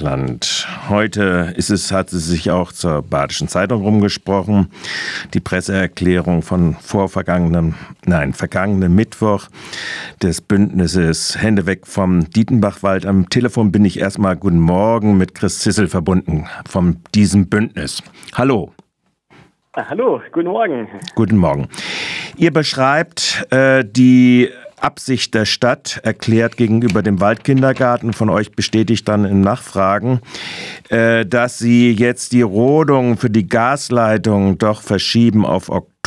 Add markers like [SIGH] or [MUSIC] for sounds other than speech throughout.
Land. Heute ist es, hat es sich auch zur Badischen Zeitung rumgesprochen. Die Presseerklärung von vorvergangenem, nein, vergangenen Mittwoch des Bündnisses Hände weg vom Dietenbachwald. Am Telefon bin ich erstmal guten Morgen mit Chris Zissel verbunden von diesem Bündnis. Hallo. Ah, hallo, guten Morgen. Guten Morgen. Ihr beschreibt äh, die Absicht der Stadt erklärt gegenüber dem Waldkindergarten, von euch bestätigt dann in Nachfragen, äh, dass sie jetzt die Rodung für die Gasleitung doch verschieben auf Oktober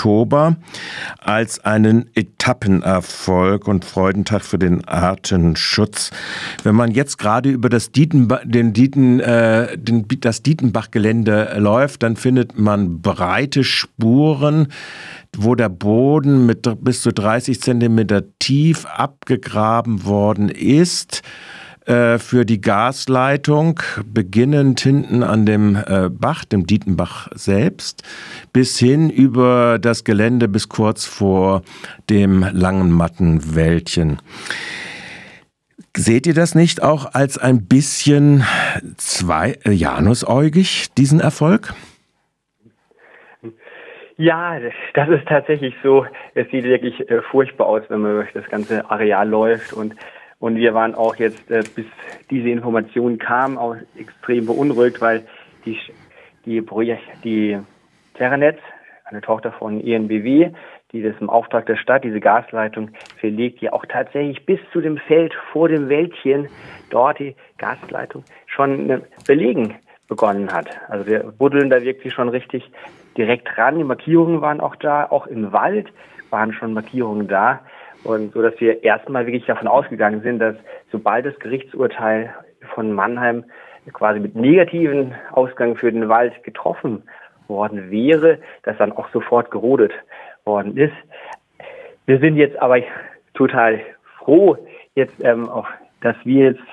als einen Etappenerfolg und Freudentag für den Artenschutz. Wenn man jetzt gerade über das, Dietenba den Dieten, äh, den, das Dietenbach-Gelände läuft, dann findet man breite Spuren wo der Boden mit bis zu 30 Zentimeter tief abgegraben worden ist äh, für die Gasleitung, beginnend hinten an dem äh, Bach, dem Dietenbach selbst, bis hin über das Gelände bis kurz vor dem langen Mattenwäldchen. Seht ihr das nicht auch als ein bisschen zwei, äh, janusäugig, diesen Erfolg? Ja, das ist tatsächlich so. Es sieht wirklich äh, furchtbar aus, wenn man durch das ganze Areal läuft und und wir waren auch jetzt, äh, bis diese Information kam, auch extrem beunruhigt, weil die die die Terranet, eine Tochter von ENBW, die das im Auftrag der Stadt, diese Gasleitung verlegt, die auch tatsächlich bis zu dem Feld vor dem Wäldchen dort die Gasleitung schon äh, belegen begonnen hat. Also wir buddeln da wirklich schon richtig direkt ran. Die Markierungen waren auch da, auch im Wald waren schon Markierungen da. Und so, dass wir erstmal wirklich davon ausgegangen sind, dass sobald das Gerichtsurteil von Mannheim quasi mit negativen Ausgang für den Wald getroffen worden wäre, dass dann auch sofort gerodet worden ist. Wir sind jetzt aber total froh, jetzt ähm, auch, dass wir jetzt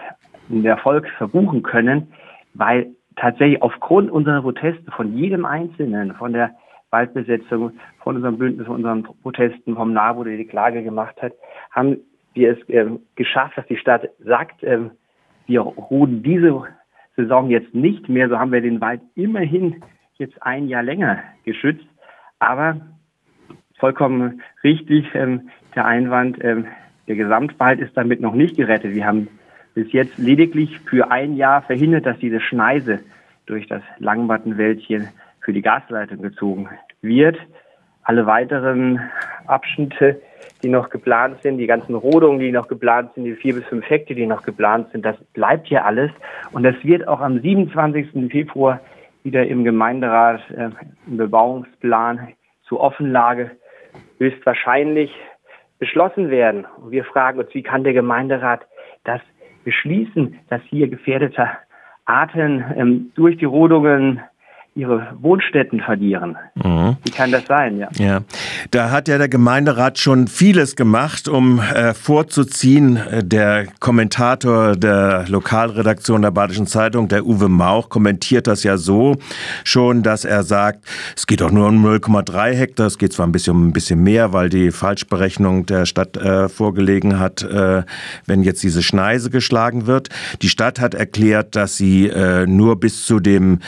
einen Erfolg verbuchen können, weil tatsächlich aufgrund unserer Proteste von jedem Einzelnen, von der Waldbesetzung, von unserem Bündnis, von unseren Protesten, vom NABU, der die Klage gemacht hat, haben wir es äh, geschafft, dass die Stadt sagt, äh, wir ruhen diese Saison jetzt nicht mehr. So haben wir den Wald immerhin jetzt ein Jahr länger geschützt. Aber vollkommen richtig, ähm, der Einwand, ähm, der Gesamtwald ist damit noch nicht gerettet. Wir haben bis jetzt lediglich für ein Jahr verhindert, dass diese Schneise durch das Langmattenwäldchen für die Gasleitung gezogen wird. Alle weiteren Abschnitte, die noch geplant sind, die ganzen Rodungen, die noch geplant sind, die vier bis fünf Hektar, die noch geplant sind, das bleibt hier alles. Und das wird auch am 27. Februar wieder im Gemeinderat äh, im Bebauungsplan zur Offenlage höchstwahrscheinlich beschlossen werden. Und wir fragen uns, wie kann der Gemeinderat das beschließen, dass hier gefährdeter Arten ähm, durch die Rodungen ihre Wohnstätten verlieren. Mhm. Wie kann das sein? Ja. ja, da hat ja der Gemeinderat schon vieles gemacht, um äh, vorzuziehen. Äh, der Kommentator der Lokalredaktion der Badischen Zeitung, der Uwe Mauch, kommentiert das ja so schon, dass er sagt, es geht doch nur um 0,3 Hektar. Es geht zwar ein bisschen um ein bisschen mehr, weil die Falschberechnung der Stadt äh, vorgelegen hat, äh, wenn jetzt diese Schneise geschlagen wird. Die Stadt hat erklärt, dass sie äh, nur bis zu dem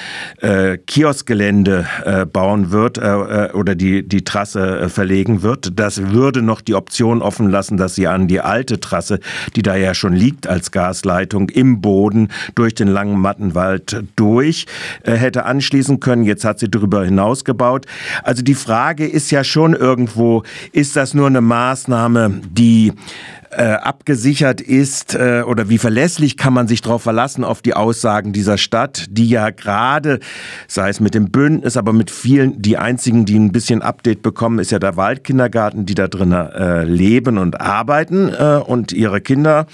äh, Kioskgelände äh, bauen wird äh, äh, oder die, die Trasse äh, verlegen wird. Das würde noch die Option offen lassen, dass sie an die alte Trasse, die da ja schon liegt als Gasleitung im Boden durch den langen Mattenwald durch, hätte anschließen können. Jetzt hat sie darüber hinaus gebaut. Also die Frage ist ja schon irgendwo, ist das nur eine Maßnahme, die äh, abgesichert ist äh, oder wie verlässlich kann man sich darauf verlassen auf die Aussagen dieser Stadt, die ja gerade, sei es mit dem Bündnis, aber mit vielen, die einzigen, die ein bisschen Update bekommen, ist ja der Waldkindergarten, die da drin äh, leben und arbeiten äh, und ihre Kinder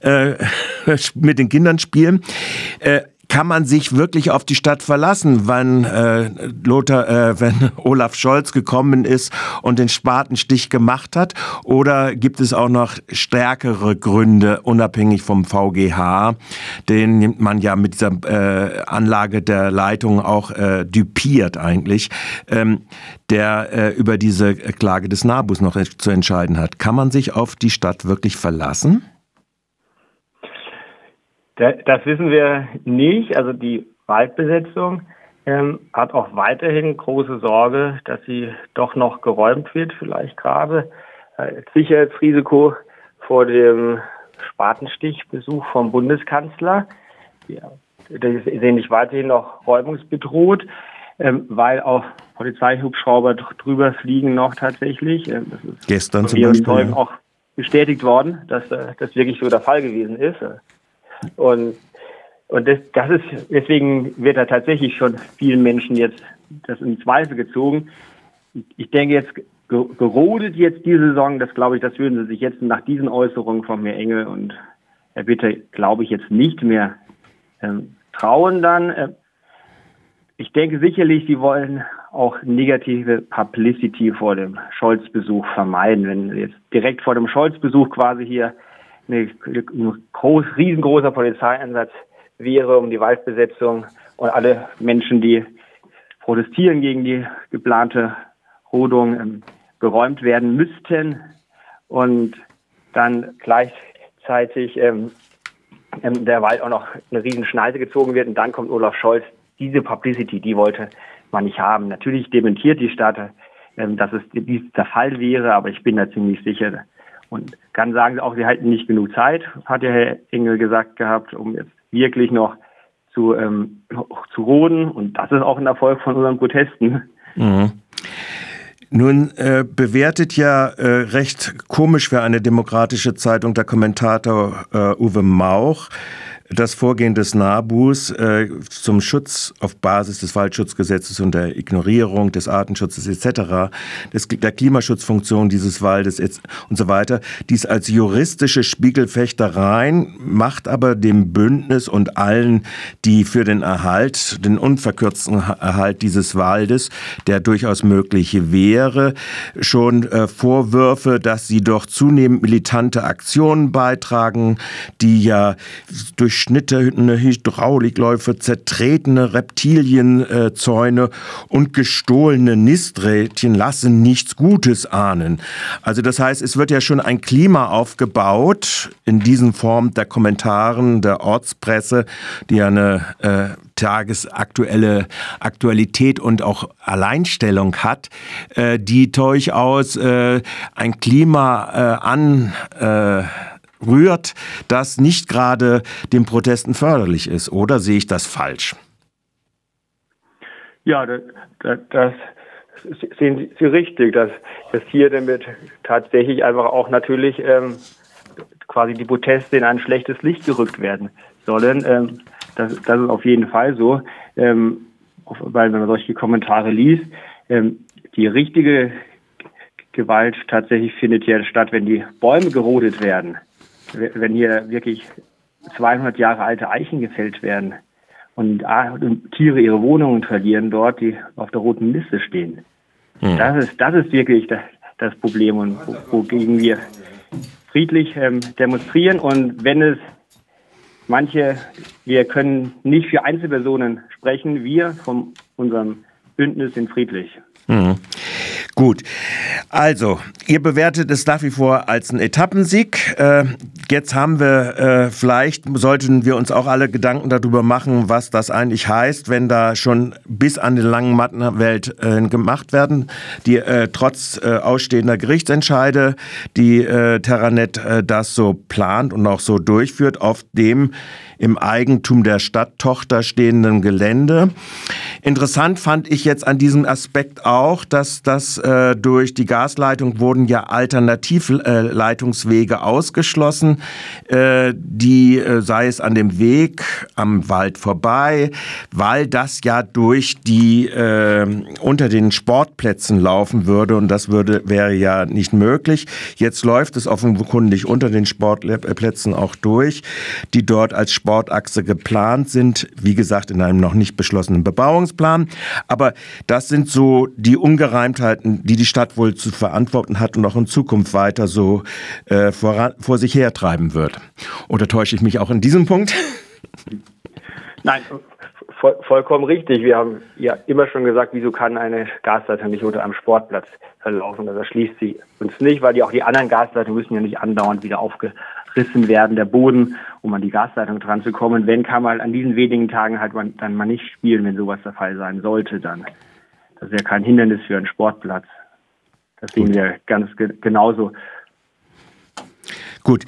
äh, [LAUGHS] mit den Kindern spielen. Kann man sich wirklich auf die Stadt verlassen, wenn äh, Lothar, äh, wenn [LAUGHS] Olaf Scholz gekommen ist und den Spatenstich gemacht hat? Oder gibt es auch noch stärkere Gründe, unabhängig vom VGH, den man ja mit dieser äh, Anlage der Leitung auch äh, dupiert eigentlich, ähm, der äh, über diese Klage des Nabus noch zu entscheiden hat? Kann man sich auf die Stadt wirklich verlassen? Das wissen wir nicht. Also die Waldbesetzung ähm, hat auch weiterhin große Sorge, dass sie doch noch geräumt wird, vielleicht gerade. Äh, Sicherheitsrisiko vor dem Spatenstichbesuch vom Bundeskanzler. Ja, die sehen nicht weiterhin noch räumungsbedroht, ähm, weil auch Polizeihubschrauber drüber fliegen noch tatsächlich. Ähm, das ist Gestern zum Beispiel. auch bestätigt worden, dass äh, das wirklich so der Fall gewesen ist. Und und das, das ist, deswegen wird da tatsächlich schon vielen Menschen jetzt das in Zweifel gezogen. Ich denke jetzt, gerodet jetzt diese Saison, das glaube ich, das würden sie sich jetzt nach diesen Äußerungen von mir Engel und Herr Bitte, glaube ich, jetzt nicht mehr ähm, trauen dann. Äh, ich denke sicherlich, sie wollen auch negative Publicity vor dem Scholz-Besuch vermeiden. Wenn jetzt direkt vor dem Scholz-Besuch quasi hier ein groß, riesengroßer Polizeieinsatz wäre um die Waldbesetzung und alle Menschen, die protestieren gegen die geplante Rodung, ähm, geräumt werden müssten und dann gleichzeitig ähm, ähm, der Wald auch noch eine riesen Schneise gezogen wird und dann kommt Olaf Scholz. Diese Publicity, die wollte man nicht haben. Natürlich dementiert die Stadt, ähm, dass es dies der Fall wäre, aber ich bin da ziemlich sicher. Und kann sagen auch, sie halten nicht genug Zeit, hat ja Herr Engel gesagt gehabt, um jetzt wirklich noch zu, ähm, zu roden. Und das ist auch ein Erfolg von unseren Protesten. Mhm. Nun äh, bewertet ja äh, recht komisch für eine demokratische Zeitung der Kommentator äh, Uwe Mauch das Vorgehen des NABUs äh, zum Schutz auf Basis des Waldschutzgesetzes und der Ignorierung des Artenschutzes etc., des, der Klimaschutzfunktion dieses Waldes und so weiter, dies als juristische Spiegelfechtereien macht aber dem Bündnis und allen, die für den Erhalt, den unverkürzten Erhalt dieses Waldes, der durchaus möglich wäre, schon äh, Vorwürfe, dass sie doch zunehmend militante Aktionen beitragen, die ja durch durchschnittene Hydraulikläufe, zertretene Reptilienzäune und gestohlene Nisträdchen lassen nichts Gutes ahnen. Also das heißt, es wird ja schon ein Klima aufgebaut in diesen Form der Kommentaren der Ortspresse, die ja eine äh, tagesaktuelle Aktualität und auch Alleinstellung hat, äh, die durchaus äh, ein Klima äh, an äh, rührt, das nicht gerade den Protesten förderlich ist. Oder sehe ich das falsch? Ja, das, das sehen Sie richtig, dass, dass hier damit tatsächlich einfach auch natürlich ähm, quasi die Proteste in ein schlechtes Licht gerückt werden sollen. Ähm, das, das ist auf jeden Fall so, ähm, weil wenn man solche Kommentare liest, ähm, die richtige Gewalt tatsächlich findet ja statt, wenn die Bäume gerodet werden wenn hier wirklich 200 Jahre alte Eichen gefällt werden und, Tiere ihre Wohnungen verlieren dort, die auf der roten Liste stehen. Hm. Das ist, das ist wirklich das, das Problem und wogegen wir friedlich ähm, demonstrieren und wenn es manche, wir können nicht für Einzelpersonen sprechen, wir von unserem Bündnis sind friedlich. Mhm. Gut. Also, ihr bewertet es nach wie vor als einen Etappensieg. Äh, jetzt haben wir, äh, vielleicht sollten wir uns auch alle Gedanken darüber machen, was das eigentlich heißt, wenn da schon bis an den langen Mattenwelt äh, gemacht werden, die äh, trotz äh, ausstehender Gerichtsentscheide, die äh, Terranet das so plant und auch so durchführt auf dem im Eigentum der Stadttochter stehenden Gelände. Interessant fand ich jetzt an diesem Aspekt auch, dass das äh, durch die Gasleitung wurden ja Alternativleitungswege äh, ausgeschlossen, äh, die äh, sei es an dem Weg am Wald vorbei, weil das ja durch die äh, unter den Sportplätzen laufen würde und das würde wäre ja nicht möglich. Jetzt läuft es offenkundig unter den Sportplätzen auch durch, die dort als Sportachse geplant sind, wie gesagt, in einem noch nicht beschlossenen Bebauungsplan. Aber das sind so die Ungereimtheiten, die die Stadt wohl zu verantworten hat und auch in Zukunft weiter so äh, vor, vor sich hertreiben wird. Oder täusche ich mich auch in diesem Punkt? [LAUGHS] Nein, voll, vollkommen richtig. Wir haben ja immer schon gesagt, wieso kann eine Gasleitung nicht unter einem Sportplatz verlaufen? Das erschließt sie uns nicht, weil die auch die anderen Gasleitungen müssen ja nicht andauernd wieder aufge abgerissen werden, der Boden, um an die Gasleitung dran zu kommen. Wenn kann man an diesen wenigen Tagen halt man, dann mal nicht spielen, wenn sowas der Fall sein sollte, dann. Das ist ja kein Hindernis für einen Sportplatz. Das sehen wir ganz ge genauso. Gut.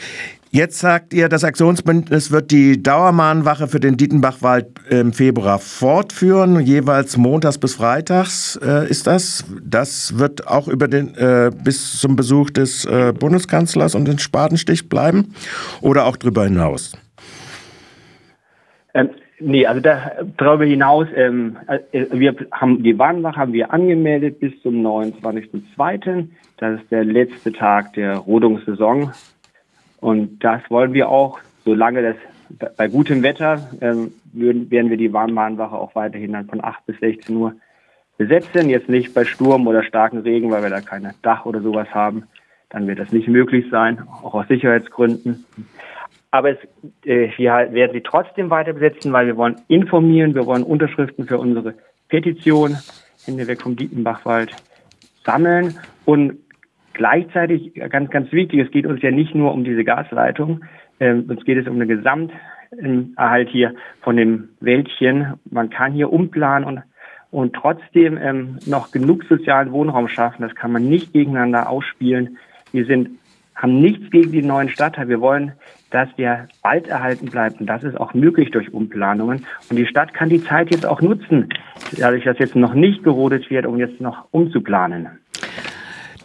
Jetzt sagt ihr, das Aktionsbündnis wird die Dauermahnwache für den Dietenbachwald im Februar fortführen, jeweils montags bis freitags äh, ist das. Das wird auch über den äh, bis zum Besuch des äh, Bundeskanzlers und den Spatenstich bleiben oder auch darüber hinaus? Ähm, nee, also da, darüber hinaus, ähm, äh, wir haben die Warnwache haben wir angemeldet bis zum 29.02. Das ist der letzte Tag der Rodungssaison. Und das wollen wir auch, solange das bei gutem Wetter ähm, würden, werden wir die Warnmahnwache auch weiterhin dann von 8 bis 16 Uhr besetzen. Jetzt nicht bei Sturm oder starken Regen, weil wir da keine Dach oder sowas haben. Dann wird das nicht möglich sein, auch aus Sicherheitsgründen. Aber es, äh, wir werden sie trotzdem weiter besetzen, weil wir wollen informieren, wir wollen Unterschriften für unsere Petition Hände weg vom Dietenbachwald sammeln und Gleichzeitig ganz, ganz wichtig, es geht uns ja nicht nur um diese Gasleitung, ähm, uns geht es um den Gesamterhalt hier von dem Wäldchen. Man kann hier umplanen und, und trotzdem ähm, noch genug sozialen Wohnraum schaffen. Das kann man nicht gegeneinander ausspielen. Wir sind, haben nichts gegen die neuen Stadtteile. Wir wollen, dass der Wald erhalten bleibt. Und das ist auch möglich durch Umplanungen. Und die Stadt kann die Zeit jetzt auch nutzen, dadurch, dass jetzt noch nicht gerodet wird, um jetzt noch umzuplanen.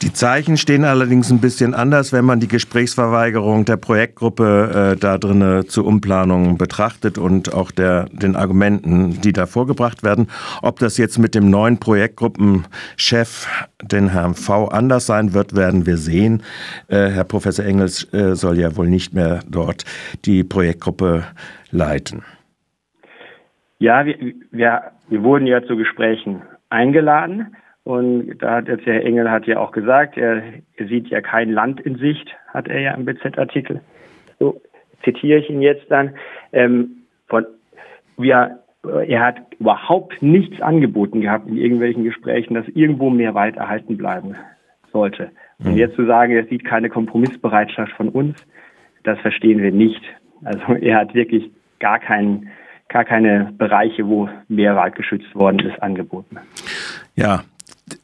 Die Zeichen stehen allerdings ein bisschen anders, wenn man die Gesprächsverweigerung der Projektgruppe äh, da drinnen zur Umplanung betrachtet und auch der, den Argumenten, die da vorgebracht werden. Ob das jetzt mit dem neuen Projektgruppenchef, den Herrn V, anders sein wird, werden wir sehen. Äh, Herr Professor Engels äh, soll ja wohl nicht mehr dort die Projektgruppe leiten. Ja, wir, wir, wir wurden ja zu Gesprächen eingeladen. Und da hat jetzt Herr Engel hat ja auch gesagt, er, er sieht ja kein Land in Sicht, hat er ja im BZ-Artikel. So zitiere ich ihn jetzt dann. Ähm, von, wir, er hat überhaupt nichts angeboten gehabt in irgendwelchen Gesprächen, dass irgendwo mehr Wald erhalten bleiben sollte. Und mhm. jetzt zu sagen, er sieht keine Kompromissbereitschaft von uns, das verstehen wir nicht. Also er hat wirklich gar keinen gar keine Bereiche, wo mehr Wald geschützt worden ist, angeboten. Ja,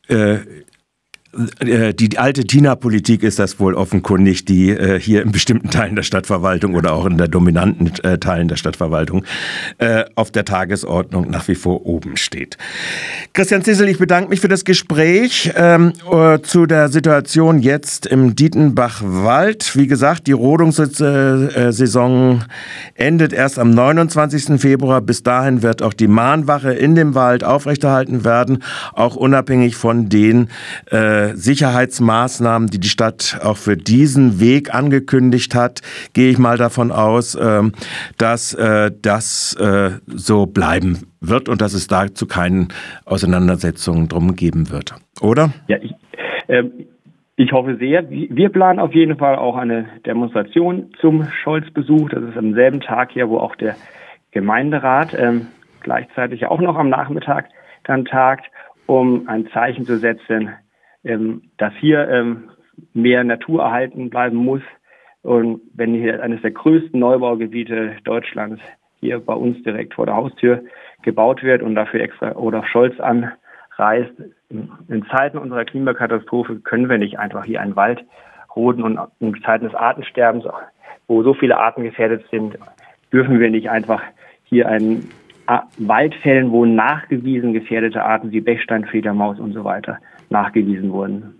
äh, die alte Tina-Politik ist das wohl offenkundig, die äh, hier in bestimmten Teilen der Stadtverwaltung oder auch in der dominanten äh, Teilen der Stadtverwaltung äh, auf der Tagesordnung nach wie vor oben steht. Christian Zissel, ich bedanke mich für das Gespräch ähm, äh, zu der Situation jetzt im Dietenbach-Wald. Wie gesagt, die Rodungssaison endet erst am 29. Februar. Bis dahin wird auch die Mahnwache in dem Wald aufrechterhalten werden, auch unabhängig von den äh, Sicherheitsmaßnahmen, die die Stadt auch für diesen Weg angekündigt hat, gehe ich mal davon aus, ähm, dass äh, das äh, so bleiben wird und dass es dazu keinen Auseinandersetzungen drum geben wird. Oder? Ja, ich, äh, ich hoffe sehr. Wir planen auf jeden Fall auch eine Demonstration zum Scholz-Besuch. Das ist am selben Tag hier, wo auch der Gemeinderat ähm, gleichzeitig auch noch am Nachmittag dann tagt, um ein Zeichen zu setzen, ähm, dass hier ähm, mehr Natur erhalten bleiben muss. Und wenn hier eines der größten Neubaugebiete Deutschlands hier bei uns direkt vor der Haustür gebaut wird und dafür extra Olaf Scholz anreist, in Zeiten unserer Klimakatastrophe können wir nicht einfach hier einen Wald roden und in Zeiten des Artensterbens, wo so viele Arten gefährdet sind, dürfen wir nicht einfach hier einen Wald fällen, wo nachgewiesen gefährdete Arten wie Bechsteinfledermaus und so weiter nachgewiesen wurden.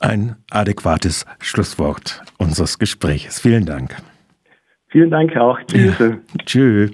Ein adäquates Schlusswort unseres Gesprächs. Vielen Dank. Vielen Dank auch. Tschüss. Ja. Tschüss.